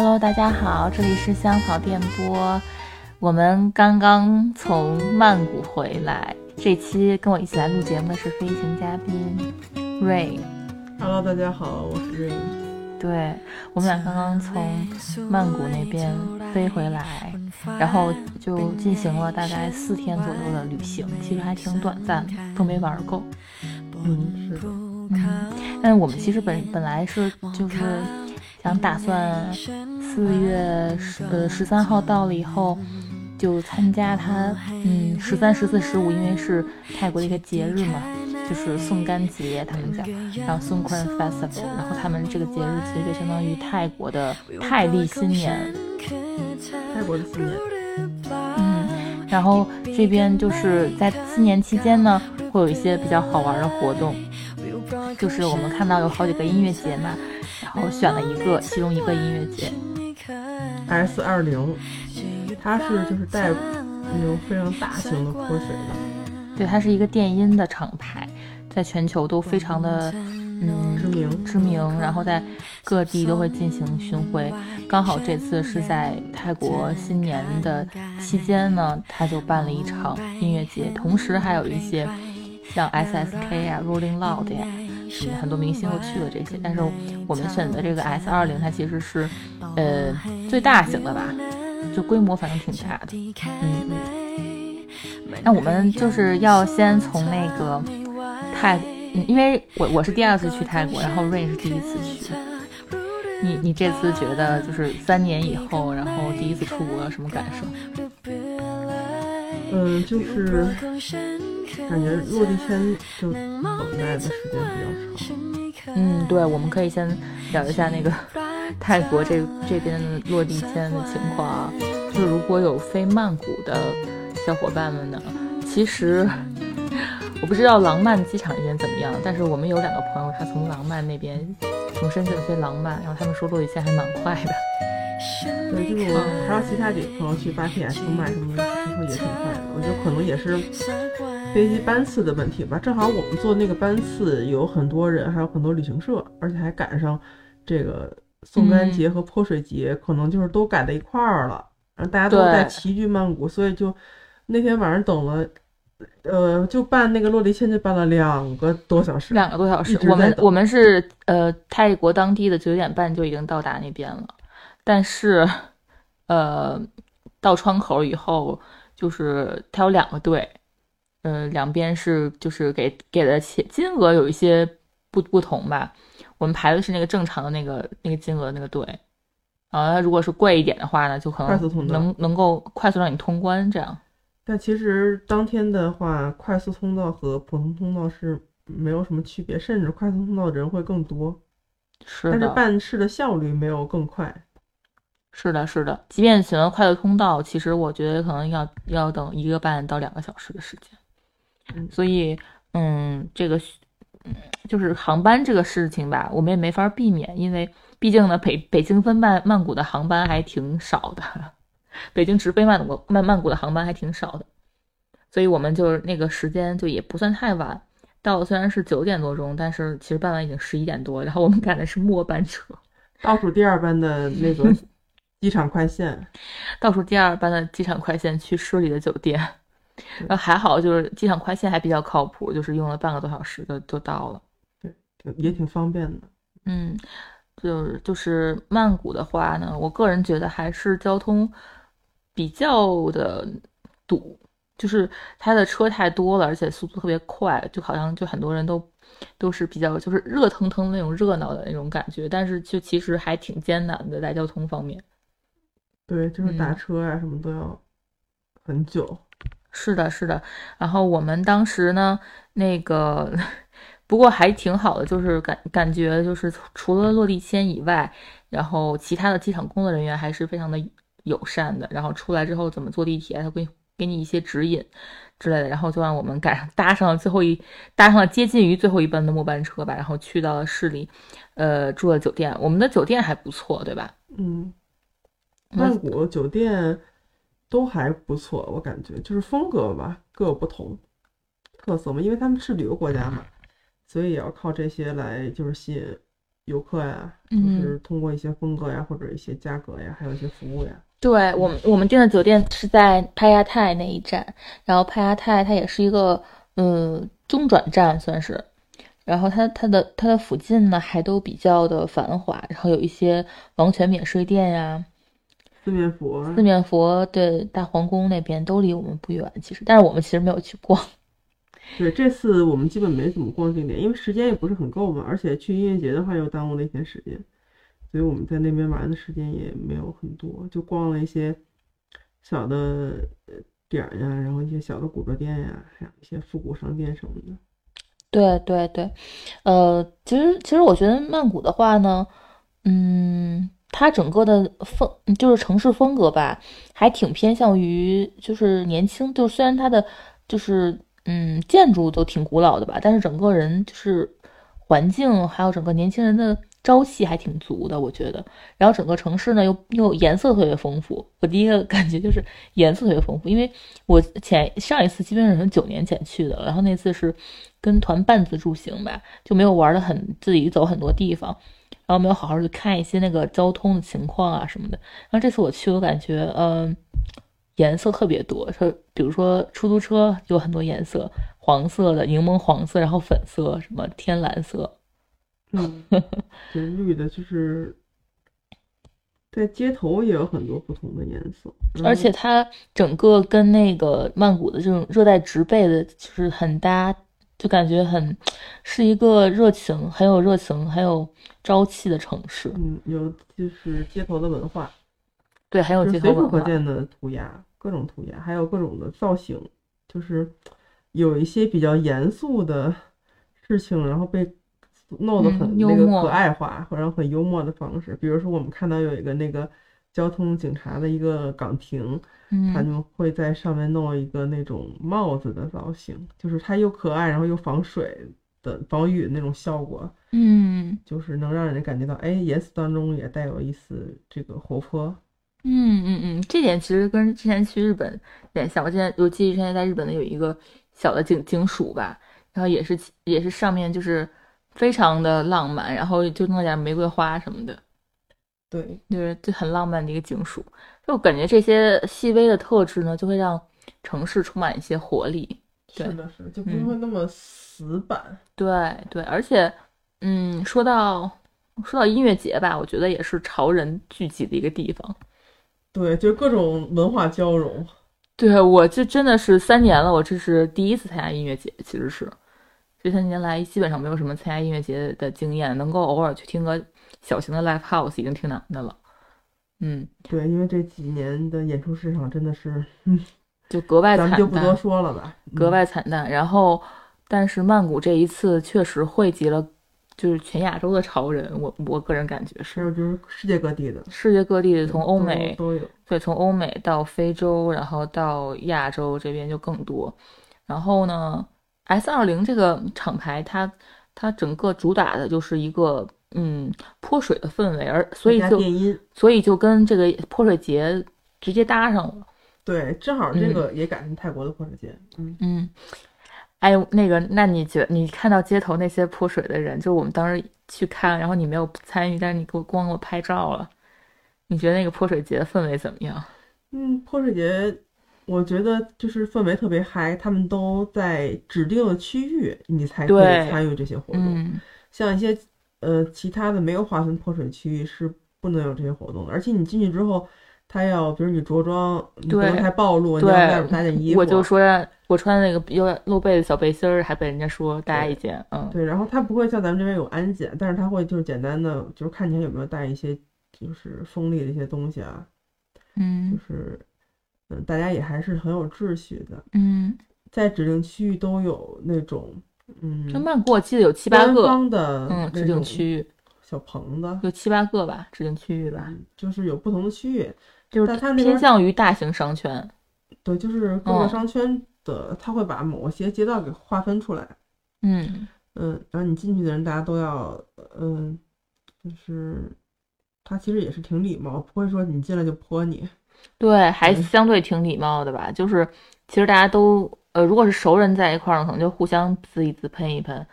Hello，大家好，这里是香草电波。我们刚刚从曼谷回来，这期跟我一起来录节目的是飞行嘉宾 Rain。Hello，大家好，我是 Rain。对，我们俩刚刚从曼谷那边飞回来，然后就进行了大概四天左右的旅行，其实还挺短暂的，都没玩够。嗯，是的。嗯，但我们其实本本来是就是想打算四月十呃十三号到了以后，就参加他嗯十三、十四、十五，因为是泰国的一个节日嘛，就是宋干节他们讲，然后宋 n Festival，然后他们这个节日其实就相当于泰国的泰历新年，泰国的新年。嗯，然后这边就是在新年期间呢，会有一些比较好玩的活动。就是我们看到有好几个音乐节嘛，然后选了一个，其中一个音乐节 S 二零，它是就是带那种非常大型的泼水的，对，它是一个电音的厂牌，在全球都非常的嗯知名知名，然后在各地都会进行巡回。刚好这次是在泰国新年的期间呢，他就办了一场音乐节，同时还有一些像 SSK 啊、Rolling Loud 呀。很多明星都去了这些，但是我们选的这个 S 二零，它其实是，呃，最大型的吧，就规模反正挺大的。嗯嗯。那我们就是要先从那个泰，因为我我是第二次去泰国，然后 Rain 是第一次去。你你这次觉得就是三年以后，然后第一次出国，什么感受？嗯，就是感觉落地签就等待的时间比较长。嗯，对，我们可以先聊一下那个泰国这这边的落地签的情况啊。就是如果有飞曼谷的小伙伴们呢，其实我不知道廊曼机场那边怎么样，但是我们有两个朋友，他从廊曼那边从深圳飞廊曼，然后他们说落地签还蛮快的。对，就是我还有其他几个朋友去芭提雅、清迈什么的，听说也挺快的。我觉得可能也是飞机班次的问题吧。正好我们坐那个班次有很多人，还有很多旅行社，而且还赶上这个送干节和泼水节，可能就是都赶在一块儿了。然后大家都在齐聚曼谷，所以就那天晚上等了，呃，就办那个落地签就办了两个多小时，两个多小时。我们我们是呃泰国当地的九点半就已经到达那边了。但是，呃，到窗口以后，就是它有两个队，呃，两边是就是给给的钱金额有一些不不同吧。我们排的是那个正常的那个那个金额那个队，啊，它如果是贵一点的话呢，就可能能能够快速让你通关这样。但其实当天的话，快速通道和普通通道是没有什么区别，甚至快速通道人会更多，是但是办事的效率没有更快。是的，是的，即便选择快速通道，其实我觉得可能要要等一个半到两个小时的时间。嗯，所以，嗯，这个，嗯，就是航班这个事情吧，我们也没法避免，因为毕竟呢，北北京分曼曼谷的航班还挺少的，北京直飞曼谷曼曼谷的航班还挺少的，所以我们就那个时间就也不算太晚，到虽然是九点多钟，但是其实办完已经十一点多，然后我们赶的是末班车，倒数第二班的那个。机场快线，倒数第二班的机场快线去市里的酒店，然后还好，就是机场快线还比较靠谱，就是用了半个多小时就就到了，对，也挺方便的。嗯，就是就是曼谷的话呢，我个人觉得还是交通比较的堵，就是它的车太多了，而且速度特别快，就好像就很多人都都是比较就是热腾腾那种热闹的那种感觉，但是就其实还挺艰难的在交通方面。对，就是打车啊，什么都要很久。是的，是的。然后我们当时呢，那个 不过还挺好的，就是感感觉就是除了落地签以外，然后其他的机场工作人员还是非常的友善的。然后出来之后怎么坐地铁，他会给你一些指引之类的。然后就让我们赶上搭上了最后一搭上了接近于最后一班的末班车吧，然后去到了市里，呃，住了酒店。我们的酒店还不错，对吧？嗯。曼谷酒店都还不错，我感觉就是风格吧各有不同，特色嘛，因为他们是旅游国家嘛，所以也要靠这些来就是吸引游客呀，就是通过一些风格呀，或者一些价格呀，还有一些服务呀。对我们，我们订的酒店是在帕亚泰那一站，然后帕亚泰它也是一个嗯中转站算是，然后它它的它的附近呢还都比较的繁华，然后有一些王权免税店呀，四面佛，四面佛对大皇宫那边都离我们不远，其实，但是我们其实没有去逛。对，这次我们基本没怎么逛景点，因为时间也不是很够嘛，而且去音乐节的话又耽误了一天时间。所以我们在那边玩的时间也没有很多，就逛了一些小的点儿呀，然后一些小的古着店呀，还有一些复古商店什么的。对对对，呃，其实其实我觉得曼谷的话呢，嗯，它整个的风就是城市风格吧，还挺偏向于就是年轻，就虽然它的就是嗯建筑都挺古老的吧，但是整个人就是环境还有整个年轻人的。朝气还挺足的，我觉得。然后整个城市呢，又又颜色特别丰富。我第一个感觉就是颜色特别丰富，因为我前上一次基本上是九年前去的，然后那次是跟团半自助行吧，就没有玩的很自己走很多地方，然后没有好好去看一些那个交通的情况啊什么的。然后这次我去，我感觉嗯，颜色特别多，说比如说出租车有很多颜色，黄色的、柠檬黄色，然后粉色、什么天蓝色。嗯，对，绿的，就是在街头也有很多不同的颜色，而且它整个跟那个曼谷的这种热带植被的，就是很搭，就感觉很是一个热情、很有热情、很有朝气的城市。嗯，有就是街头的文化，对，还有街头文化，随处可见的涂鸦，各种涂鸦，还有各种的造型，就是有一些比较严肃的事情，然后被。弄得很那个可爱化，或者很幽默的方式。比如说，我们看到有一个那个交通警察的一个岗亭，他就会在上面弄一个那种帽子的造型，就是它又可爱，然后又防水的防雨那种效果。嗯，就是能让人感觉到，哎，颜色当中也带有一丝这个活泼。嗯嗯嗯，这点其实跟之前去日本有点像。我之前我记得之前在日本的有一个小的警警署吧，然后也是也是上面就是。非常的浪漫，然后就弄点玫瑰花什么的，对，就是就很浪漫的一个景署。就感觉这些细微的特质呢，就会让城市充满一些活力。是的，是，就不会那么死板。对对，而且，嗯，说到说到音乐节吧，我觉得也是潮人聚集的一个地方。对，就各种文化交融。对，我这真的是三年了，我这是第一次参加音乐节，其实是。这三年来基本上没有什么参加音乐节的经验，能够偶尔去听个小型的 live house 已经挺难的了。嗯，对，因为这几年的演出市场真的是，嗯，就格外惨淡，就不多说了吧，格外惨淡。然后，但是曼谷这一次确实汇集了，就是全亚洲的潮人，我我个人感觉是，就是世界各地的，世界各地的，从欧美都有，对，从欧美到非洲，然后到亚洲这边就更多。然后呢？S 二零这个厂牌，它它整个主打的就是一个嗯泼水的氛围，而所以就所以就跟这个泼水节直接搭上了。对，正好这个也赶上泰国的泼水节。嗯嗯，哎，那个，那你觉你看到街头那些泼水的人，就我们当时去看，然后你没有参与，但是你给我光给我拍照了，你觉得那个泼水节的氛围怎么样？嗯，泼水节。我觉得就是氛围特别嗨，他们都在指定的区域，你才可以参与这些活动。像一些呃其他的没有划分泼水区域是不能有这些活动的。而且你进去之后，他要比如你着装，你不能太暴露，你要外边搭件衣服。我就说我穿那个有点露背的小背心儿，还被人家说搭一件。嗯，对。然后他不会像咱们这边有安检，但是他会就是简单的就是看起来有没有带一些就是锋利的一些东西啊。嗯，就是。嗯，大家也还是很有秩序的。嗯，在指定区域都有那种，嗯，就曼谷我记得有七八个的，嗯，指定区域小棚子有七八个吧，指定区域吧，就是有不同的区域，就是它偏向于大型商圈。对，就是各个商圈的，他会把某些街道给划分出来。嗯嗯，然后你进去的人，大家都要，嗯，就是他其实也是挺礼貌，不会说你进来就泼你。对，还相对挺礼貌的吧。就是其实大家都，呃，如果是熟人在一块儿呢，可能就互相滋一滋、喷一喷。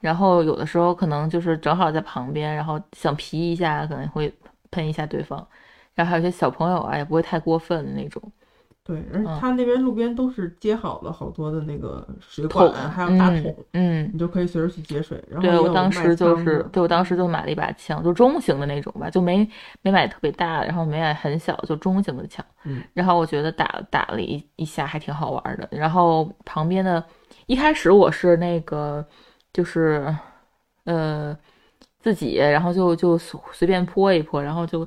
然后有的时候可能就是正好在旁边，然后想皮一下，可能会喷一下对方。然后还有些小朋友啊，也不会太过分的那种。对，而且他那边路边都是接好了好多的那个水桶，还有大桶，嗯，你就可以随时去接水。然后对我当时就是，对我当时就买了一把枪，就中型的那种吧，就没没买特别大的，然后没买很小，就中型的枪。嗯，然后我觉得打打了一一下还挺好玩的。然后旁边的，一开始我是那个，就是呃自己，然后就就随便泼一泼，然后就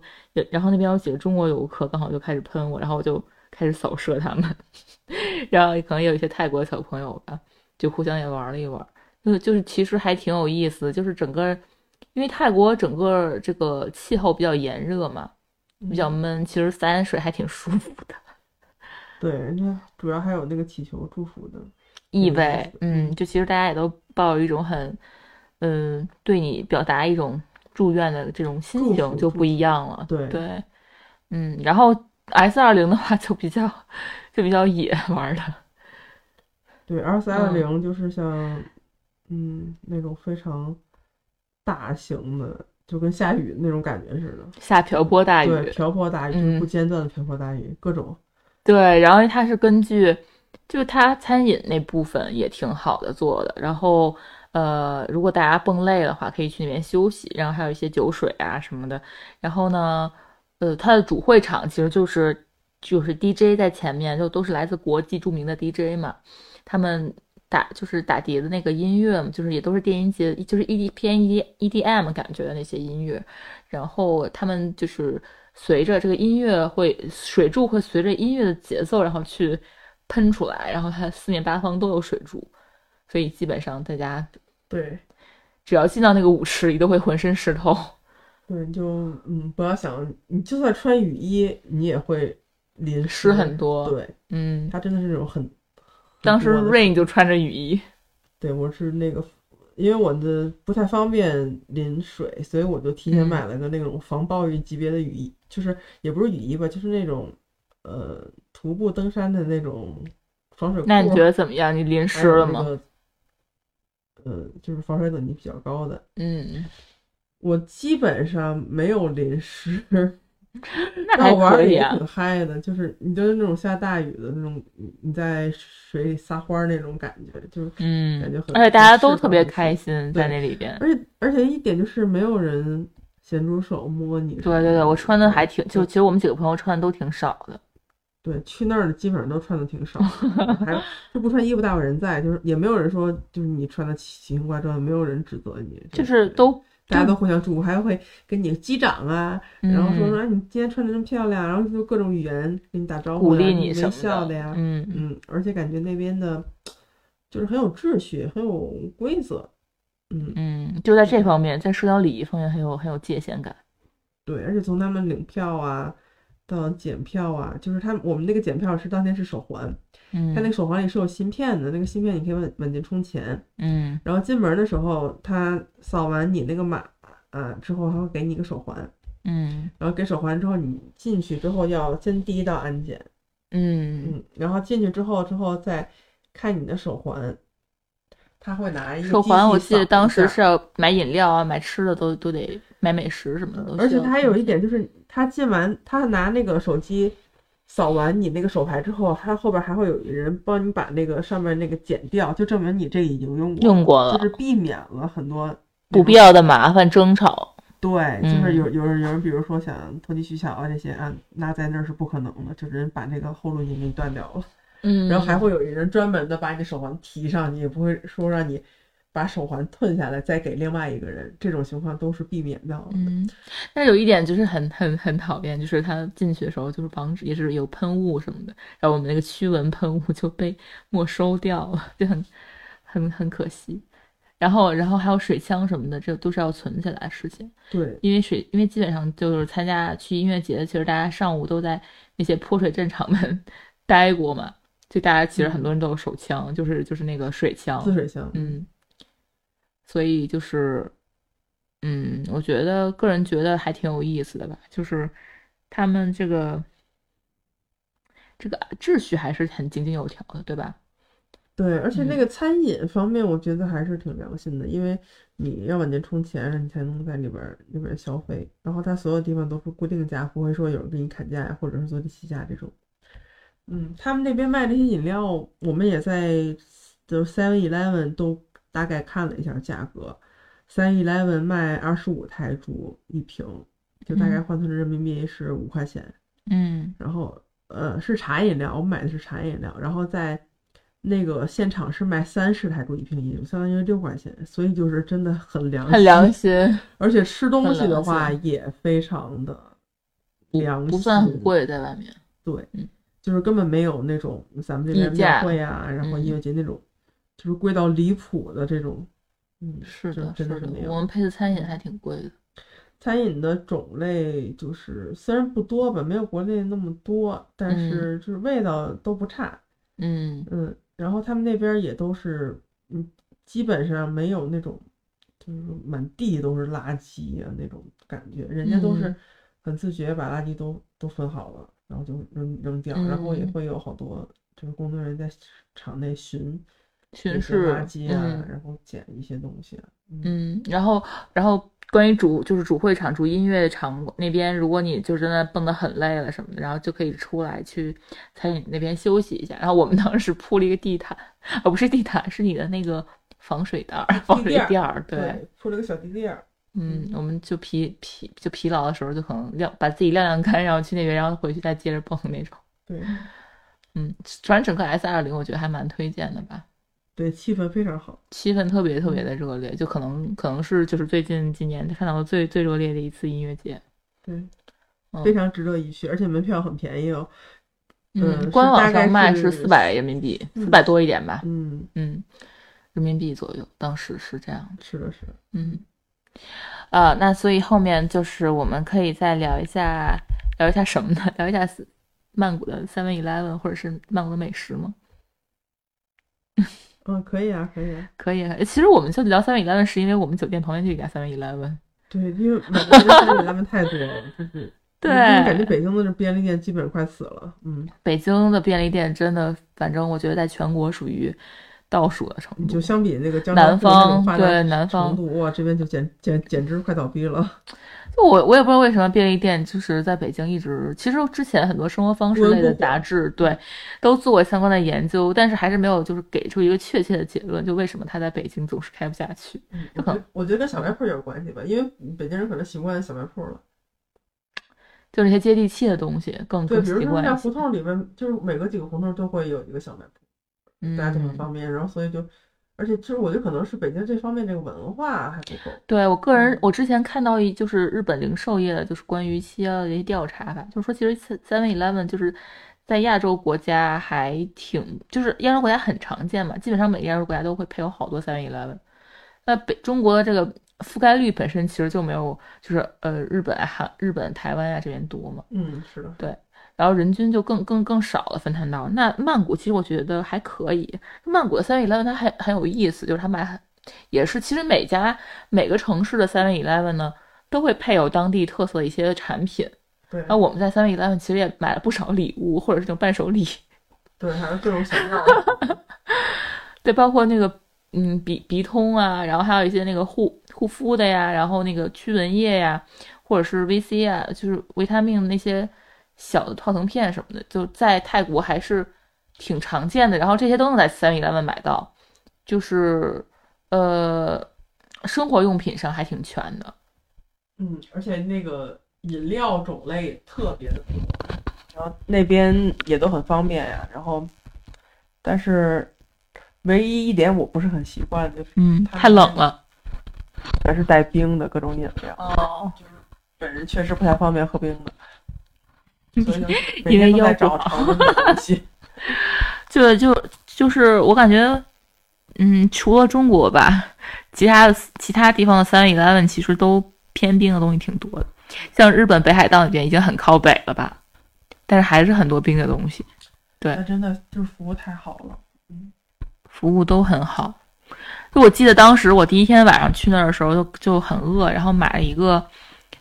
然后那边有几个中国游客刚好就开始喷我，然后我就。开始扫射他们，然后可能有一些泰国小朋友吧，就互相也玩了一玩，就就是其实还挺有意思。就是整个，因为泰国整个这个气候比较炎热嘛，比较闷，其实洒水还挺舒服的。对，人家主要还有那个祈求祝福的意味。嗯，就其实大家也都抱有一种很，嗯，对你表达一种祝愿的这种心情就不一样了。对对，嗯，然后。S 二零的话就比较就比较野玩的，对，S 二零就是像嗯那种非常大型的，就跟下雨那种感觉似的，下瓢泼大雨，对，瓢泼大雨就是，不间断的瓢泼大雨，各种。对，然后它是根据，就它餐饮那部分也挺好的做的，然后呃，如果大家蹦累的话，可以去那边休息，然后还有一些酒水啊什么的，然后呢。呃，它的主会场其实就是就是 DJ 在前面，就都是来自国际著名的 DJ 嘛。他们打就是打碟的那个音乐，就是也都是电音节，就是 ED 偏 ED EDM 感觉的那些音乐。然后他们就是随着这个音乐会水柱会随着音乐的节奏，然后去喷出来，然后它四面八方都有水柱，所以基本上大家对只要进到那个舞池里，都会浑身湿透。对，就嗯，不要想，你就算穿雨衣，你也会淋湿很多。对，嗯，它真的是那种很。当时 Rain 就穿着雨衣。对，我是那个，因为我的不太方便淋水，所以我就提前买了个那种防暴雨级别的雨衣，就是也不是雨衣吧，就是那种呃徒步登山的那种防水。那你觉得怎么样？你淋湿了吗？呃，就是防水等级比较高的。嗯。我基本上没有淋湿，那还可以啊，挺嗨的。就是你就是那种下大雨的那种，你在水里撒欢儿那种感觉，就是嗯，感觉很。而且大家都特别开心在那里边。而且而且一点就是没有人咸猪手摸你。对对对，我穿的还挺，就其实我们几个朋友穿的都挺少的。对，去那儿的基本上都穿的挺少，还 就不穿衣服大有人在，就是也没有人说就是你穿的奇形怪状，没有人指责你，就是都。大家都互相祝福，还会跟你击掌啊，然后说说你今天穿的真漂亮，然后就各种语言给你打招呼，鼓励你微笑的呀，嗯。嗯，而且感觉那边的，就是很有秩序，很有规则，嗯。嗯，就在这方面，在社交礼仪方面很有很有界限感。对，而且从他们领票啊到检票啊，就是他我们那个检票是当天是手环。嗯，他那个手环里是有芯片的，那个芯片你可以稳稳进充钱。嗯，然后进门的时候，他扫完你那个码啊之后，他会给你一个手环。嗯，然后给手环之后，你进去之后要先第一道安检。嗯嗯，然后进去之后之后再看你的手环，他会拿一个手环。我记得当时是要买饮料啊，买吃的都都得买美食什么的。而且他还有一点就是，他进完他拿那个手机。扫完你那个手牌之后，他后边还会有人帮你把那个上面那个剪掉，就证明你这已经用过用过了，就是避免了很多不必要的麻烦争吵。对，就是有有人有人，比如说想投机取巧啊这些啊，那在那儿是不可能的，就人把那个后路给你断掉了。嗯，然后还会有人专门的把你的手环提上去，也不会说让你。把手环吞下来，再给另外一个人，这种情况都是避免掉的。嗯，但有一点就是很很很讨厌，就是他进去的时候就是防止，也是有喷雾什么的，然后我们那个驱蚊喷雾就被没收掉了，就很很很可惜。然后，然后还有水枪什么的，这都是要存起来的事情。对，因为水，因为基本上就是参加去音乐节，其实大家上午都在那些泼水战场们 待过嘛，就大家其实很多人都有手枪，就是就是那个水枪，滋水枪，嗯。所以就是，嗯，我觉得个人觉得还挺有意思的吧，就是他们这个这个秩序还是很井井有条的，对吧？对，而且那嗯个餐饮方面，我觉得还是挺良心的，因为你要往前充钱，你才能在里边儿里边儿消费。然后它所有地方都是固定价，不会说有人给你砍价呀，或者是做地起价这种。嗯，他们那边卖这些饮料，我们也在就是 Seven Eleven 都大概看了一下价格，Seven Eleven 卖二十五泰铢一瓶，就大概换算成人民币是五块钱。嗯然后呃是茶饮料，我买的是茶饮料，然后在那个现场是卖三十泰铢一瓶相当于六块钱，所以就是真的很良心，很良心，而且吃东西的话也非常的良心，不算很，贵，在外面。对，嗯就是根本没有那种咱们这边庙会啊，然后嗯音乐节那种，就是贵到离谱的这种，嗯，是的，是真的是那样。我们配的餐饮还挺贵的。餐饮的种类就是虽然不多吧，没有国内那么多，但嗯是就是味道都不差。嗯嗯，然后他们那边也都是，嗯，基本上没有那种，就是满地都是垃圾啊那种感觉，人家都是嗯很自觉把垃圾都都分好了，然后就扔扔掉，然后也嗯会有好多就是工作人员在场内巡巡视垃圾啊，嗯然后捡一些东西啊，嗯嗯，然后然后关于主就是主会场、主音乐场那边，如果你就真的蹦得很累了什么的，然后就可以出来去餐饮那边休息一下。然后我们当时铺了一个地毯，哦，不是地毯，是你的那个防水袋儿、防水垫儿，对。对，铺了个小地垫儿，嗯，我们就疲疲就疲劳的时候，就可能晾把自己晾晾干，然后去那边，然后回去再接着蹦那种。对嗯，反正整个 S 二零我觉得还蛮推荐的吧，对，气氛非常好，气氛特别特别的热烈，就可能可能是就是最近几年看到的最最热烈的一次音乐节。对，嗯非常值得一去，而且门票很便宜哦，嗯，是官网上卖是四百人民币，嗯四百多一点吧，嗯，嗯，人民币左右，当时是这样。是的，是的。嗯，呃，那所以后面就是我们可以再聊一下，聊一下什么呢？聊一下曼谷的 Seven Eleven 或者是曼谷的美食吗？嗯，可以啊，可以啊。可以啊。其实我们就聊 Seven Eleven 是因为我们酒店旁边就有一家 Seven Eleven。对，因为美国这三米拉面太多了，就是 对感觉北京的这便利店基本上快死了。嗯，北京的便利店真的，反正我觉得在全国属于倒数的程度。就相比那个江南方对南方哇，这边就简简简直快倒闭了。就我我也不知道为什么便利店就是在北京一直，其实之前很多生活方式类的杂志对都做过相关的研究，但是还是没有就是给出一个确切的结论，就为什么它在北京总是开不下去。我觉得我觉得跟小卖铺有关系吧，因为北京人可能习惯小卖铺了。就这些接地气的东西更对，更习比如说惯一些。像胡同里面，就是每隔几个胡同都会有一个小卖铺，大家就很嗯，方便。然后所以就，而且其实我觉得可能是北京这方面这个文化还不够。对我个人嗯，我之前看到一就是日本零售业的，就是关于七幺的一些调查吧，就是说其实 Seven Eleven 就是在亚洲国家还挺，就是亚洲国家很常见嘛，基本上每个亚洲国家都会配有好多 Seven Eleven。那北中国的这个覆盖率本身其实就没有，就是呃日本、韩、日本、台湾啊这边多嘛，嗯，是的，然后人均就更更更少了分摊到。那曼谷其实我觉得还可以，曼谷的 Seven Eleven 它还很有意思，就是它卖很也是，其实每家每个城市的 Seven Eleven 呢都会配有当地特色的一些产品。对然后我们在 Seven Eleven 其实也买了不少礼物，或者是那种伴手礼，对，还有各种小样。对，包括那个嗯鼻鼻通啊，然后还有一些那个护护肤的呀，然后那个驱蚊液呀，或者是 VC 啊，就是维他命那些小的泡腾片什么的，就在泰国还是挺常见的。然后这些都能在 Seven Eleven 买到，就是呃生活用品上还挺全的。嗯，而且那个饮料种类特别的多，然后那边也都很方便呀。然后，但是唯一一点我不是很习惯，就是嗯，太冷了。全是带冰的各种饮料，哦，就是本人确实不太方便喝冰的，所以 每因为天都在找腰不好常温的东西。就就就是我感觉，嗯，除了中国吧，其他的其他地方的 Seven Eleven 其实都偏冰的东西挺多的。像日本北海道那边已经很靠北了吧，但是还是很多冰的东西，对真的就是服务太好了。服务都很好。就我记得当时我第一天晚上去那儿的时候就就很饿，然后买了一个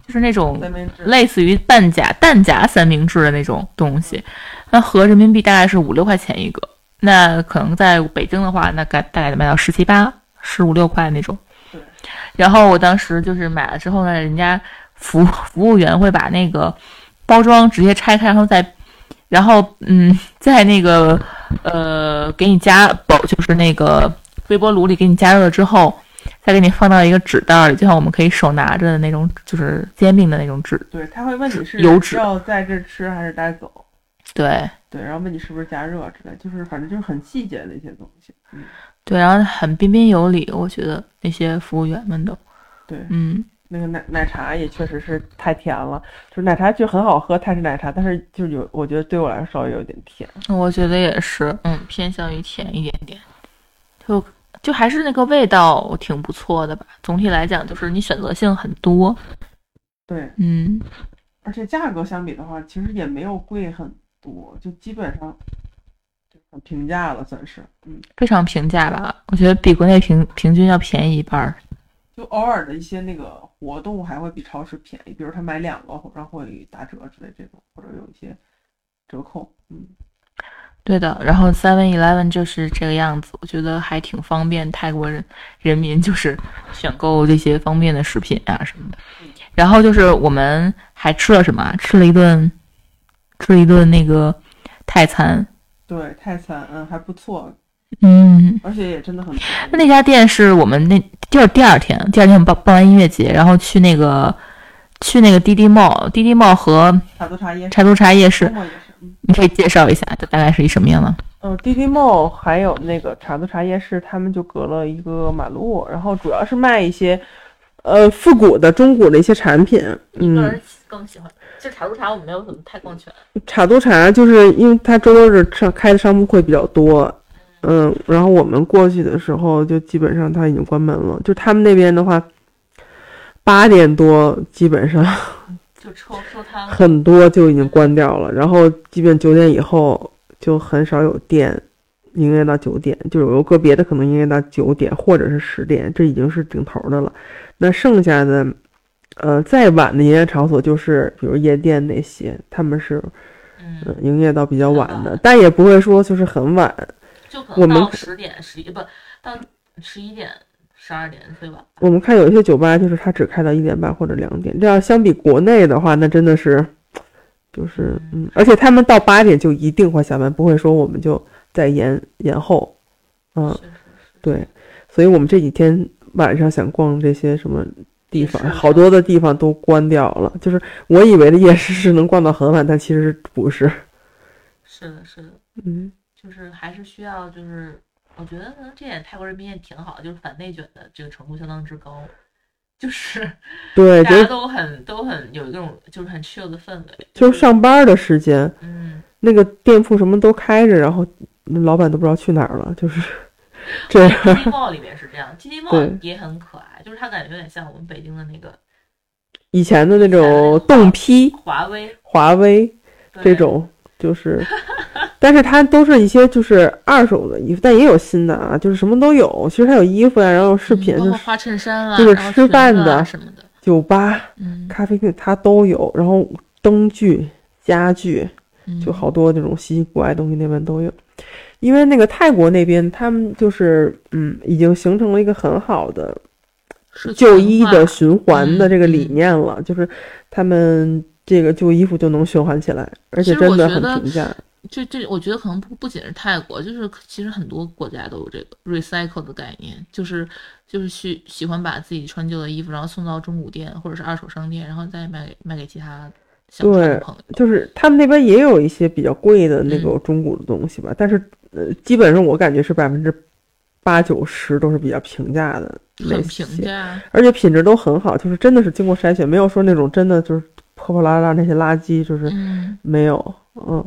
就是那种类似于半假蛋夹三明治的那种东西，那合人民币大概是五六块钱一个。那可能在北京的话，那该大概得卖到十七八、十五六块那种。对。然后我当时就是买了之后呢，人家服服务员会把那个包装直接拆开，然后再，然后嗯，在那个呃给你加保，就是那个微波炉里给你加热了之后。再给你放到一个纸袋里，就像我们可以手拿着的那种，就是煎饼的那种纸。对，他会问你是油纸要在这吃还是带走。对对，然后问你是不是加热之类，就是反正就是很细节的一些东西。嗯，对，然后很彬彬有礼，我觉得那些服务员们都。对，嗯，那个奶奶茶也确实是太甜了，就是奶茶就很好喝，泰式奶茶，但是就有我觉得对我来说稍微有点甜。我觉得也是，嗯，偏向于甜一点点，就。就还是那个味道挺不错的吧，总体来讲就是你选择性很多。对，嗯，而且价格相比的话，其实也没有贵很多，就基本上就很平价了，算是，嗯，非常平价吧。我觉得比国内平平均要便宜一半儿。就偶尔的一些那个活动还会比超市便宜，比如他买两个，然后会打折之类这种，或者有一些折扣，嗯。对的，然后 Seven Eleven 就是这个样子，我觉得还挺方便泰国人人民就是选购这些方便的食品啊什么的。然后就是我们还吃了什么？吃了一顿，吃了一顿那个泰餐。对，泰餐，嗯，还不错。嗯，而且也真的很。那家店是我们那第二第二天，第二天我们办办完音乐节，然后去那个去那个滴滴 mall，滴滴 mall 和茶都茶夜茶都茶夜市。你可以介绍一下，这大概是一什么样的？嗯，滴滴 mall 还有那个茶都茶夜市，他们就隔了一个马路，然后主要是卖一些呃复古的中古的一些产品。嗯，个人更喜欢，就茶都茶我们没有怎么太逛全。茶都茶就是因为它周六日上开的商铺会比较多，嗯，然后我们过去的时候就基本上他已经关门了，就他们那边的话，八点多基本上。就收收摊很多就已经关掉了，然后基本九点以后就很少有店营业到九点，就有个别的可能营业到九点或者是十点，这已经是顶头的了。那剩下的，呃，再晚的营业场所就是比如夜店那些，他们是嗯营业到比较晚的，但也不会说就是很晚，就可能到十点十一不到十一点。十二点对吧？我们看有一些酒吧，就是它只开到一点半或者两点。这样相比国内的话，那真的是，就是嗯，而且他们到八点就一定会下班，不会说我们就再延延后。嗯，对，所以我们这几天晚上想逛这些什么地方，好多的地方都关掉了。就是我以为的夜市是能逛到很晚，但其实不是。是的，是的，嗯，就是还是需要就是。我觉得可能这点泰国人民也挺好，就是反内卷的这个程度相当之高，就是 对大家都很都很有一种就是很 chill 的氛围。就是上班的时间，嗯，那个店铺什么都开着，然后老板都不知道去哪儿了，就是这。T T Mall 里面是这样，T T Mall 也很可爱，就是它感觉有点像我们北京的那个以前的那种冻批华为华为这种。就是，但是它都是一些就是二手的衣服，但也有新的啊，就是什么都有。其实它有衣服呀，然后饰品，就是花衬衫啊，就是吃饭的什么的，酒吧、咖啡店它都有。然后灯具、家具，就好多这种稀奇古怪东西那边都有。因为那个泰国那边，他们就是嗯，已经形成了一个很好的就医的循环的这个理念了，就是他们。这个旧衣服就能循环起来，而且真的很平价。这这，我觉得可能不不仅是泰国，就是其实很多国家都有这个 recycle 的概念，就是就是去喜欢把自己穿旧的衣服，然后送到中古店或者是二手商店，然后再卖给卖给其他想穿的朋友。就是他们那边也有一些比较贵的那个中古的东西吧，但是呃，基本上我感觉是百分之八九十都是比较平价的，很平价，而且品质都很好，就是真的是经过筛选，没有说那种真的就是。破破烂烂那些垃圾就是没有，嗯，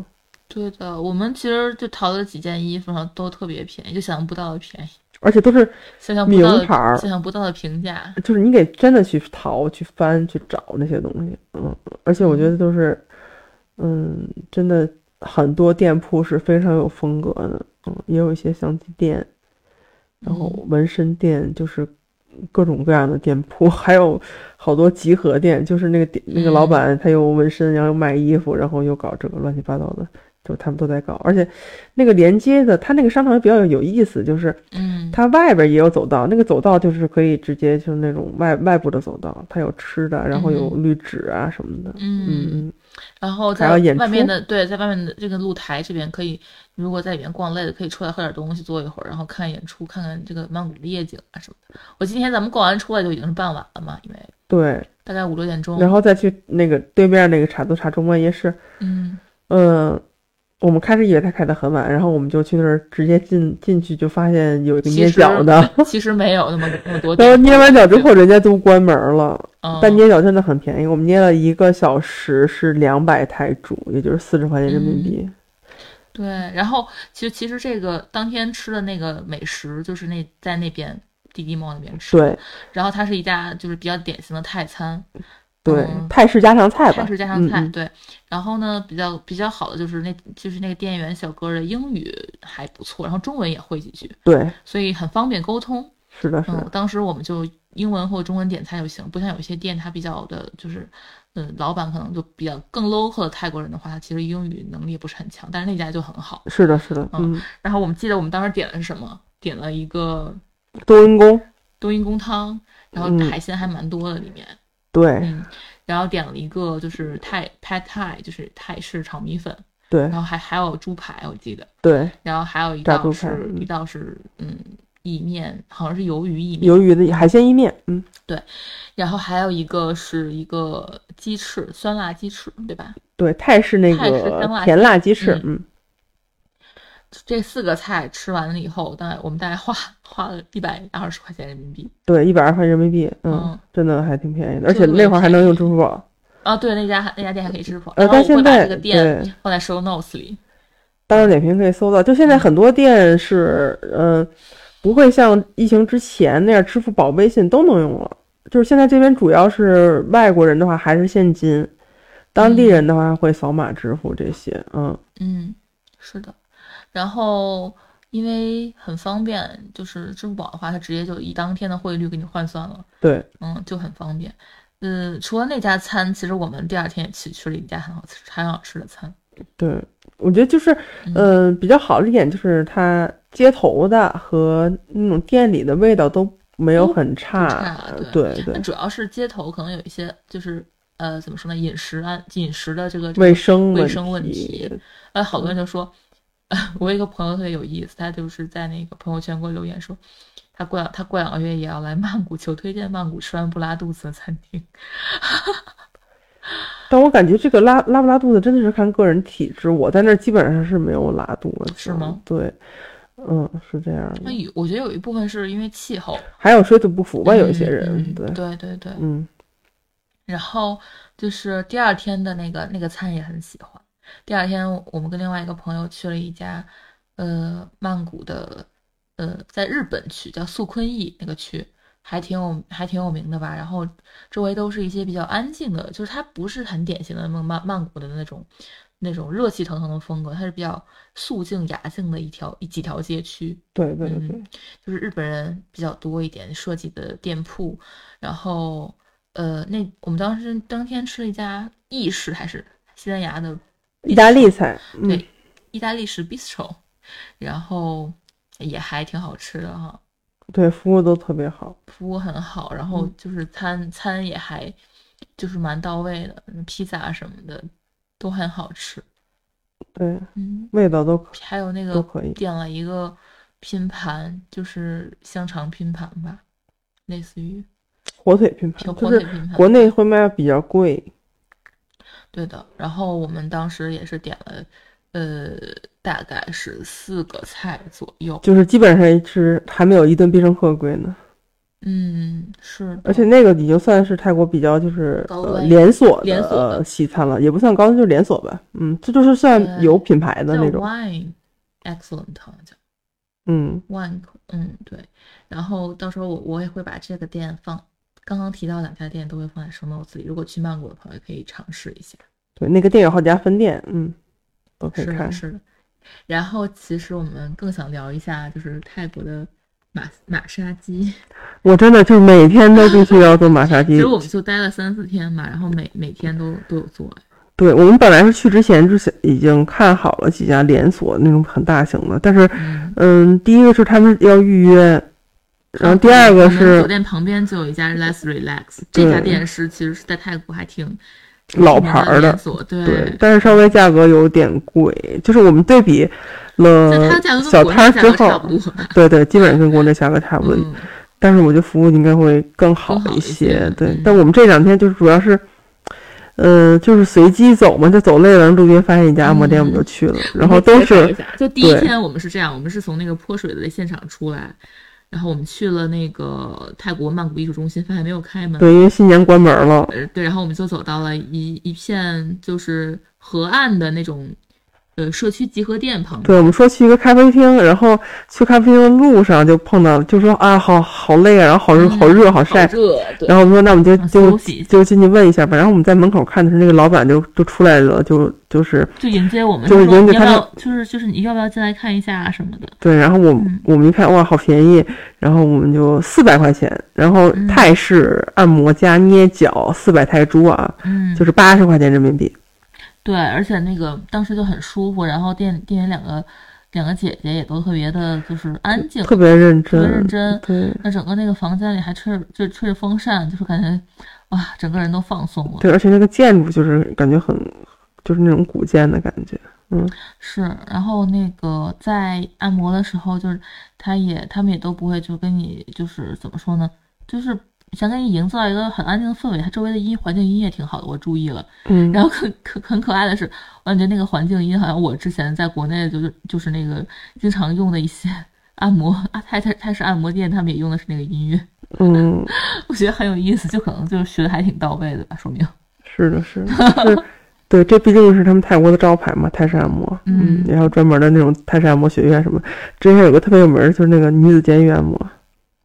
对的，我们其实就淘了几件衣服，然后都特别便宜，就想象不到的便宜，而且都是名牌儿，想象不到的平价，就是你得真的去淘、去翻、去找那些东西，嗯，而且我觉得都是，嗯，真的很多店铺是非常有风格的，嗯，也有一些相机店，然后纹身店，就是。各种各样的店铺，还有好多集合店，就是那个店那个老板他又纹身，然后又卖衣服，然后又搞这个乱七八糟的就他们都在搞，而且那个连接的，它那个商场也比较有意思，就是嗯，它外边也有走道，那个走道就是可以直接就是那种外外部的走道，它有吃的，然后有绿植啊什么的，嗯嗯然后在外面的对，在外面的这个露台这边可以，如果在里面逛累了，可以出来喝点东西，坐一会儿，然后看演出，看看这个曼谷的夜景啊什么的。我今天咱们逛完出来就已经是傍晚了嘛，因为对，大概五六点钟。然后再去那个对面那个茶都茶中关夜市，嗯，嗯。我们开始以为他开的很晚，然后我们就去那儿直接进进去，就发现有一个捏脚的，其实没有那么那么多 然后。捏完脚之后人家都关门了。嗯，但捏脚真的很便宜，我们捏了一个小时是两百泰铢，也就是四十块钱人民币。对，然后其实其实这个当天吃的那个美食就是那在那边滴滴猫那边吃，对然后它是一家就是比较典型的泰餐，对，嗯泰式家常菜吧，泰式家常菜，对。然后呢，比较比较好的就是那就是那个店员小哥的英语还不错，然后中文也会几句，对，所以很方便沟通。是的，是当时我们就英文或中文点菜就行，不像有些店它比较的就是。嗯，老板可能就比较更 local 的泰国人的话，他其实英语能力也不是很强，但是那家就很好。是的，是的，嗯嗯，然后我们记得我们当时点的是什么？点了一个冬阴功，冬阴功汤，然后嗯海鲜还蛮多的里面。对。嗯，然后点了一个就是泰 pad thai，就是泰式炒米粉，对然后还还有猪排，我记得，对，然后还有一道是一道是嗯意面，好像是鱿鱼意面，鱿鱼的海鲜意面，嗯，对然后还有一个是一个鸡翅，酸辣鸡翅，对吧？对，泰式那个甜辣鸡翅，嗯嗯，这四个菜吃完了以后，大概我们大概花花了一百二十块钱人民币。对，一百二十块人民币，嗯嗯，真的还挺便宜的，而且那会儿还能用支付宝，啊，对，那家那家店还可以支付宝，呃，但现在这个店。放在 show notes 里。大众点评可以搜到，就现在很多店是，嗯、不会像疫情之前那样，支付宝、微信都能用了。就是现在这边主要是外国人的话还是现金，当地人的话会扫码支付这些。嗯，嗯，是的。然后因为很方便，就是支付宝的话，它直接就以当天的汇率给你换算了，对，嗯，就很方便。嗯，除了那家餐，其实我们第二天也去吃了一家很好吃、很好吃的餐。对，我觉得就是，嗯嗯、比较好的一点就是它街头的和那种店里的味道都没有很差。差对对那主要是街头可能有一些就是呃怎么说呢，饮食安饮食的这个卫生卫生问题题，呃，好多人就说，我有一个朋友特别有意思，他就是在那个朋友圈给我留言说，他过两他过两个月也要来曼谷，求推荐曼谷吃完不拉肚子的餐厅。但我感觉这个拉拉不拉肚子真的是看个人体质，我在那儿基本上是没有拉肚子，是吗？对，嗯，是这样的。那有我觉得有一部分是因为气候，还有水土不服吧，有一些人，对，对对对。嗯，然后就是第二天的那个那个餐也很喜欢。第二天我们跟另外一个朋友去了一家，呃，曼谷的，呃，在日本区叫素坤驿那个区，还挺有还挺有名的吧。然后周围都是一些比较安静的，就是它不是很典型的曼曼曼谷的那种那种热气腾腾的风格，它是比较素静雅静的一条一几条街区。对对对，嗯就是日本人比较多一点设计的店铺，然后呃，那我们当时当天吃了一家意式还是西班牙的意大利菜，嗯。对，意大利式 bistro，然后也还挺好吃的哈，对，服务都特别好，服务很好，然后嗯。就是餐餐也还就是蛮到位的，披萨什么的都很好吃，对，嗯，味道都可还有那个都可以。点了一个拼盘，就是香肠拼盘吧，类似于火腿拼盘就是火腿拼盘。国内会卖比较贵，对的，然后我们当时也是点了，呃，大概是四个菜左右。就是基本上是还没有一顿必胜客贵呢。嗯，是，而且那个已经算是泰国比较就是连锁连锁的的西餐了，也不算高端，就是连锁吧。嗯，这就是算有品牌的那种。Wine Excellent 好像叫嗯，Wine，嗯对。然后到时候我我也会把这个店放，刚刚提到两家店都会放在 show notes 里，如果去曼谷的朋友可以尝试一下。对，那个店有好几家分店，嗯，都可以看是的，。是的。然后其实我们更想聊一下，就是泰国的马马杀鸡。我真的就每天都必须要做马杀鸡其实，我们就待了三四天嘛，然后每每天都都有做。对我们本来是去之前之前已经看好了几家连锁那种很大型的，但是嗯，嗯，第一个是他们要预约，然后第二个是酒店旁边就有一家 Less Relax，这家店是其实是在泰国还挺老牌儿的连锁，对对，但是稍微价格有点贵，就是我们对比了小摊儿之后对对，基本上跟国内价格差不多，嗯，但是我觉得服务应该会更好一些些。对嗯，但我们这两天就是主要是，呃，就是随机走嘛，就走累了，路边发现一家按摩店，嗯我们就去了，然后都是就第一天我们是这样，我们是从那个泼水的现场出来，然后我们去了那个泰国曼谷艺术中心，发现没有开门，对，因为新年关门了，呃，对，然后我们就走到了一一片就是河岸的那种呃社区集合店旁边。对，我们说去一个咖啡厅，然后去咖啡厅的路上就碰到，就说啊，好好累啊，然后好热，嗯好热，好晒。热，然后我们说，那我们就就就进去问一下吧。然后我们在门口看的时候那个老板就就出来了，就就是就迎接我们，就是迎接他就是就是你要不要进来看一下啊什么的。对。然后我、嗯我们一看，哇，好便宜。然后我们就四百块钱，然后嗯泰式按摩加捏脚四百泰铢啊，嗯，就是八十块钱人民币。对，而且那个当时就很舒服，然后店店里两个两个姐姐也都特别的，就是安静，特别认真特别，认真。对那整个那个房间里还吹着就吹着风扇，就是感觉哇，整个人都放松了。对，而且那个建筑就是感觉很，就是那种古建的感觉。嗯，是，然后那个在按摩的时候，就是他也他们也都不会就跟你就是怎么说呢，就是想给你营造一个很安静的氛围，它周围的音环境音也挺好的，我注意了。嗯，然后很可很可爱的是，我感觉那个环境音好像我之前在国内就是就是那个经常用的一些 按摩啊泰泰泰式按摩店，他们也用的是那个音乐，嗯，我觉得很有意思，就可能就是学的还挺到位的吧，说明。是的，是的，是，对，这毕竟是他们泰国的招牌嘛，泰式按摩，嗯。然后专门的那种泰式按摩学院什么，之前有个特别有名儿，就是那个女子监狱按摩，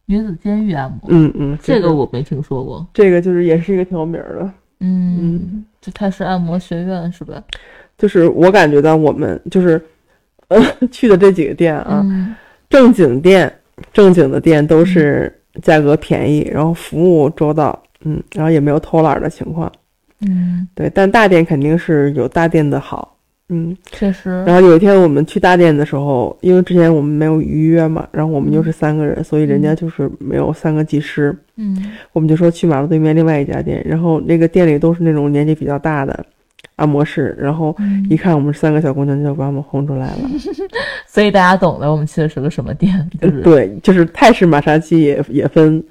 女子监狱按摩，嗯嗯，这个我没听说过。这个就是也是一个挺有名儿的，嗯，就泰式按摩学院是吧？就是我感觉到我们就是，呃，去的这几个店啊，嗯。正经店，正经的店都是价格便宜，然后服务周到，嗯，然后也没有偷懒儿的情况，嗯，对，但大店肯定是有大店的好，嗯，确实。然后有一天我们去大店的时候，因为之前我们没有预约嘛，然后我们就是三个人，所以人家就是没有三个技师，嗯我们就说去马路对面另外一家店，然后那个店里都是那种年纪比较大的按摩师，然后嗯一看我们三个小姑娘，就把我们轰出来了。所以大家懂了，我们去的是个什么店，就是对，就是泰式马杀鸡也也分，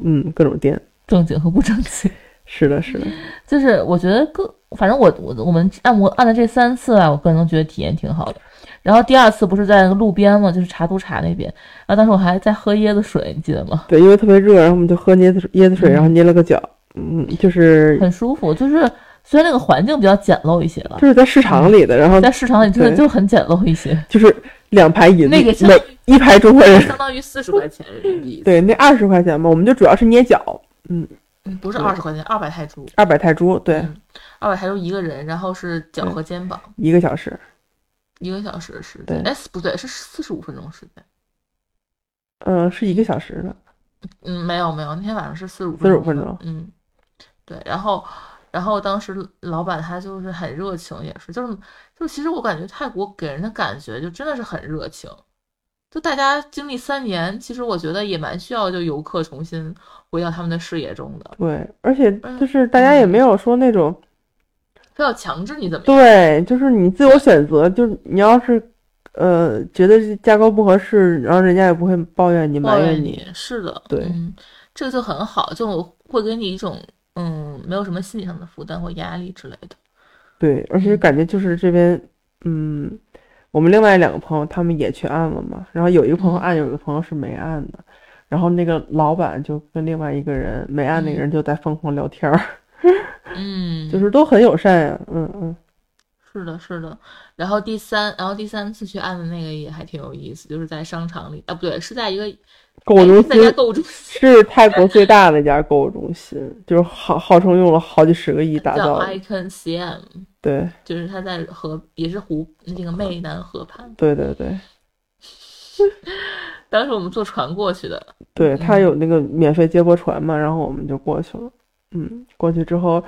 嗯，各种店。正经和不正经。是的，是的，就是我觉得各，反正我我我们按摩按的这三次啊，我个人都觉得体验挺好的。然后第二次不是在那个路边嘛，就是茶都茶那边，然后当时我还在喝椰子水，你记得吗？对，因为特别热，然后我们就喝椰子椰子水，嗯然后捏了个脚，嗯，就是很舒服，就是虽然那个环境比较简陋一些了就，是在市场里的，然后在市场里真的就很简陋一些，就是两排椅子，那个一排中国人，相当于四十块钱人民币，对，那二十块钱嘛，我们就主要是捏脚，嗯，嗯，不是二十块钱，二百泰铢，二百泰铢，对，嗯二百泰铢一个人，然后是脚和肩膀，一个小时，一个小时的时对间，哎，不对，是四十五分钟时间。嗯、是一个小时的，嗯，没有没有，那天晚上是四十五45分分钟嗯，对，然后然后当时老板他就是很热情，也是就是就是其实我感觉泰国给人的感觉就真的是很热情，就大家经历三年，其实我觉得也蛮需要就游客重新回到他们的视野中的，对，而且嗯就是大家也没有说那种，非要强制你怎么样。对，就是你自由选择，就是你要是。呃，觉得这价格不合适，然后人家也不会抱怨你、埋怨你是的，对嗯，这个就很好，就会给你一种嗯，没有什么心理上的负担或压力之类的。对，而且嗯感觉就是这边，嗯，我们另外两个朋友他们也去按了嘛，然后有一个朋友嗯按，有一个朋友是没按的，然后那个老板就跟另外一个人没按那个人就在疯狂聊天儿，嗯，就是都很友善呀，嗯嗯，是的，是的。然后第三，然后第三次去按的那个也还挺有意思，就是在商场里啊，不对，是在一个购物中心是泰国最大的一家购物中心，就是号号称用了好几十个亿打造的，Icon CM，对。就是它在河也是湖那个湄南河畔。对对对。当时我们坐船过去的，对，他嗯有那个免费接驳船嘛，然后我们就过去了，嗯，过去之后。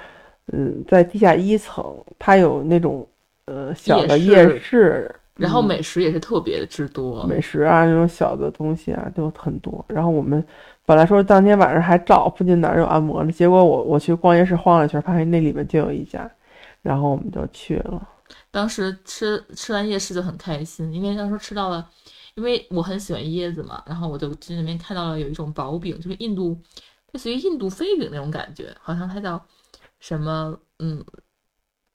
嗯，在地下一层，它有那种呃小的夜市，然后美食也是特别之多，美食啊那种小的东西啊都很多。然后我们本来说当天晚上还找附近哪儿有按摩呢，结果我我去逛夜市晃了一圈，发现那里面就有一家，然后我们就去了。当时吃吃完夜市就很开心，因为当时吃到了，因为我很喜欢椰子嘛，然后我就去那边看到了有一种薄饼，就是印度类似于印度飞饼那种感觉，好像它叫。什么嗯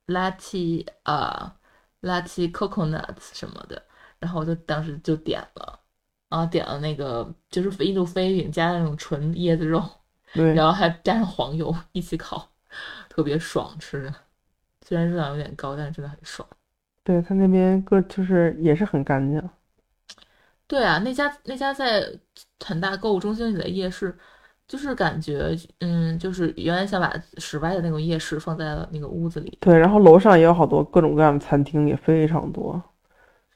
，latte 啊，latte coconuts 什么的，然后我就当时就点了，然后点了那个就是印度飞饼加那种纯椰子肉，对，然后还加上黄油一起烤，特别爽吃的，虽然热量有点高，但是真的很爽。对他那边个就是也是很干净。对啊，那家那家在很大购物中心里的夜市。就是感觉，嗯，就是原来想把室外的那种夜市放在了那个屋子里。对，然后楼上也有好多各种各样的餐厅，也非常多，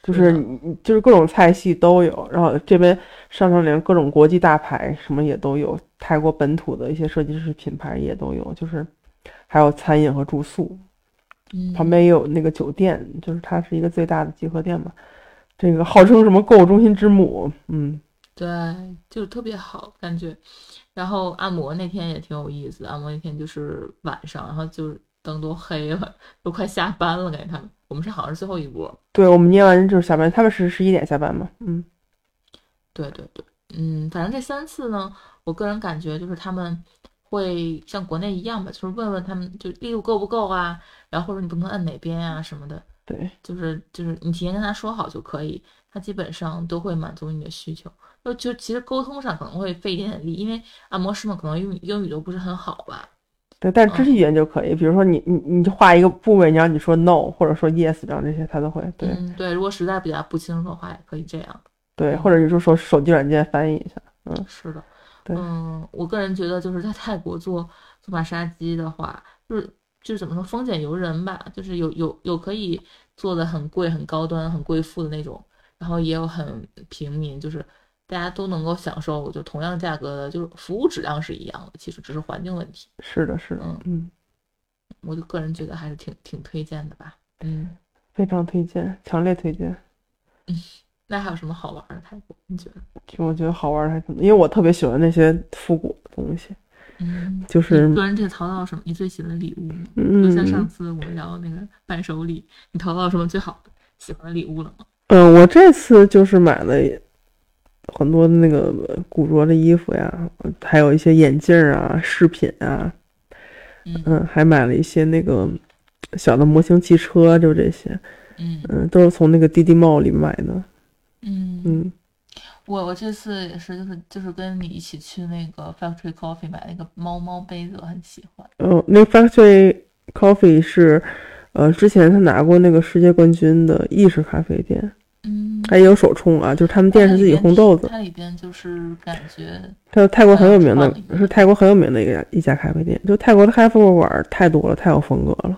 就是就是各种菜系都有。然后这边商场里各种国际大牌什么也都有，泰国本土的一些设计师品牌也都有，就是还有餐饮和住宿。嗯，旁边也有那个酒店，就是它是一个最大的集合店嘛。这个号称什么购物中心之母，嗯，对，就是特别好感觉。然后按摩那天也挺有意思，按摩那天就是晚上，然后就是灯都黑了，都快下班了，感觉他们我们是好像是最后一波。对，我们捏完就是下班，他们是十一点下班嘛？嗯，对对对，嗯，反正这三次呢，我个人感觉就是他们会像国内一样吧，就是问问他们就力度够不够啊，然后或者你不能按哪边啊什么的。对，就是就是你提前跟他说好就可以，他基本上都会满足你的需求。就就其实沟通上可能会费一点点力，因为按摩师们可能英语英语都不是很好吧。对，但是肢体语言就可以，比如说你你你就画一个部位，你让你说 no 或者说 yes 这样这些他都会。对对，如果实在比较不清楚的话，也可以这样。对，或者你就说手机软件翻译一下。嗯，是的。对，嗯，我个人觉得就是在泰国做做马杀鸡的话，就是就是怎么说，丰俭由人吧，就是有有有可以做的很贵、很高端、很贵妇的那种，然后也有很平民，就是。大家都能够享受，就同样价格的，就是服务质量是一样的，其实只是环境问题。是的，是的，嗯嗯，我就个人觉得还是挺挺推荐的吧，嗯，非常推荐，强烈推荐。嗯，那还有什么好玩的泰国？你觉得？就我觉得好玩的还挺多，因为我特别喜欢那些复古的东西。嗯，就是个人这淘到什么？你最喜欢的礼物？嗯，就像上次我们聊那个伴手礼，你淘到什么最好的喜欢的礼物了吗？嗯，我这次就是买了。很多的那个古着的衣服呀，还有一些眼镜啊、饰品啊，嗯，还买了一些那个小的模型汽车，就这些，嗯。嗯，都是从那个滴滴帽里买的，嗯。嗯，我我这次也是，就是就是跟你一起去那个 Factory Coffee 买那个猫猫杯子，我很喜欢。哦，那 Factory Coffee 是，呃，之前他拿过那个世界冠军的意式咖啡店。嗯，它也有手冲啊，就是他们店是自己烘豆子。它里边就是感觉，它泰国很有名的，是泰国很有名的一个一家咖啡店。就泰国的咖啡馆太多了，太有风格了。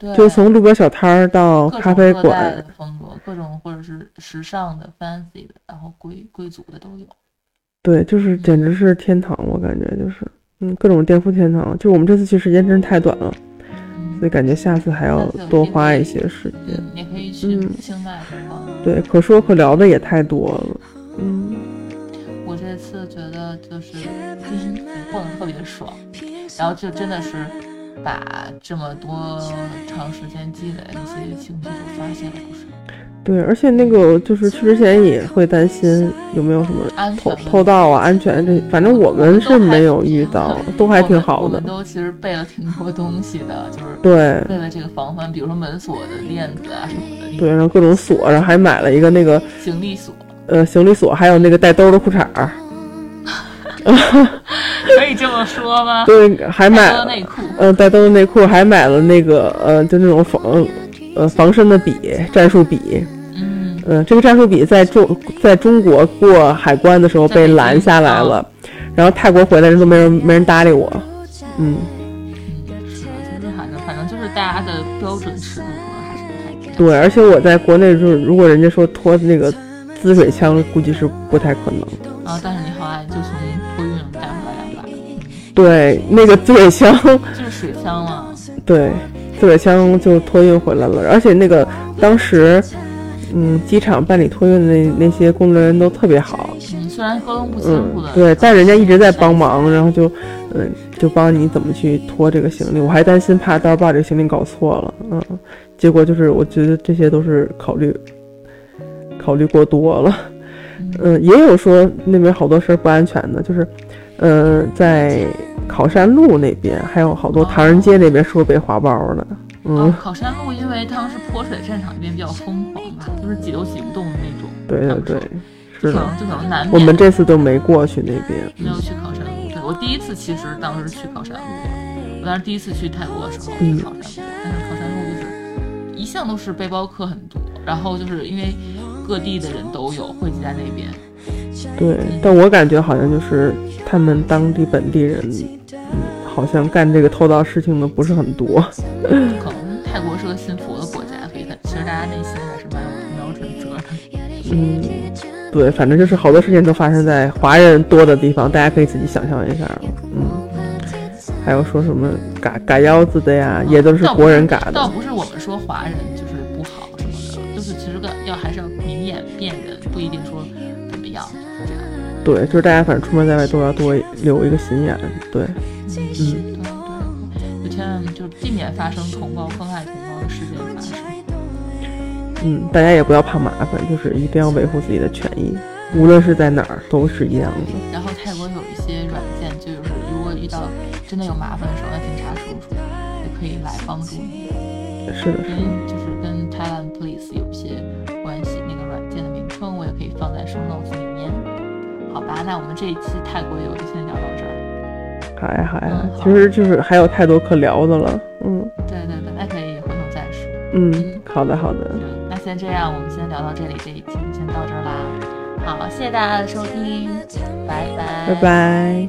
对，就从路边小摊儿到咖啡馆，风格各种或者是时尚的、fancy 的，然后贵贵族的都有。对，就是简直是天堂，我感觉就是，嗯，各种店铺天堂。就我们这次去时间真是太短了。所以感觉下次还要多花一些时间。也可以去清迈对，可说可聊的也太多了。嗯，我这次觉得就是第一逛的特别爽，然后就真的是把这么多长时间积累的一些情绪都发泄了不少。对，而且那个就是去之前也会担心有没有什么偷偷盗啊、安全这，反正我们是没有遇到，都还挺好的。我们都其实备了挺多东西的，就是对为了这个防范，比如说门锁的链子啊什么的。对，然后各种锁，然后还买了一个那个行李锁，呃，行李锁，还有那个带兜的裤衩儿。可以这么说吗？对，还买了内裤，嗯，带兜的内裤，还买了那个呃，就那种防呃防身的笔，战术笔。嗯，这个战术笔在中在中国过海关的时候被拦下来了，然后泰国回来人都没人没人搭理我。嗯，是，就是反正反正就是大家的标准尺度还是不太对，而且我在国内就是如果人家说拖那个滋水枪，估计是不太可能。啊，但是你好歹就从托运带回来两把。对，那个滋水枪就是水枪嘛。对，自个枪就托运回来了，而且那个当时，嗯，机场办理托运的那那些工作人员都特别好。嗯，虽然沟通不清楚的，对，但人家一直在帮忙，然后就，嗯，就帮你怎么去拖这个行李。我还担心怕到时候把这个行李搞错了，嗯，结果就是我觉得这些都是考虑考虑过多了。嗯，也有说那边好多事儿不安全的，就是，呃，在考山路那边还有好多唐人街那边说被划包的。嗯，考山路因为当时泼水战场那边比较疯狂吧，就是挤都挤不动的那种。对对对，是的，就可能难免。我们这次都没过去那边，没有去考山路。对我第一次其实当时去考山路，我当时第一次去泰国的时候去考山路，但是考山路就是一向都是背包客很多，然后就是因为。各地的人都有汇集在那边，对，但我感觉好像就是他们当地本地人，好像干这个偷盗事情的不是很多。可能泰国是个信佛的国家，所以其实大家内心还是蛮有标准辙的。嗯，对，反正就是好多事情都发生在华人多的地方，大家可以自己想象一下嗯，还有说什么嘎嘎腰子的呀，也都是国人嘎的。倒不是我们说华人就是对，就是大家反正出门在外都要多留一个心眼，对，嗯，对对，就千万就避免发生同胞坑害同胞的事件发生。嗯，大家也不要怕麻烦，就是一定要维护自己的权益，无论是在哪儿都是一样的。然后泰国有一些软件，就是如果遇到真的有麻烦的时候，那警察叔叔也可以来帮助你。是的，跟就是跟 Thailand Police 有一些。放在收 notes 吧，那我们这一期泰国游就先聊到这儿。好呀，好呀，其实就是还有太多可聊的了，嗯，对对对，那可以回头再说。嗯，好的好的，那先这样，我们先聊到这里，这一期就先到这儿啦。好，谢谢大家的收听，拜拜，拜拜。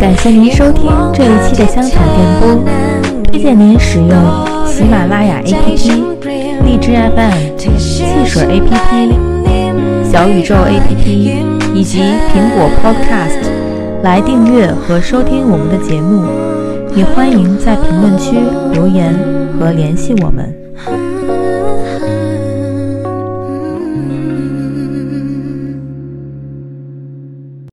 感谢您收听这一期的香草电波，推荐您使用喜马拉雅 APP、荔枝 FM、汽水 APP、小宇宙 APP 以及苹果 Podcast 来订阅和收听我们的节目，也欢迎在评论区留言和联系我们。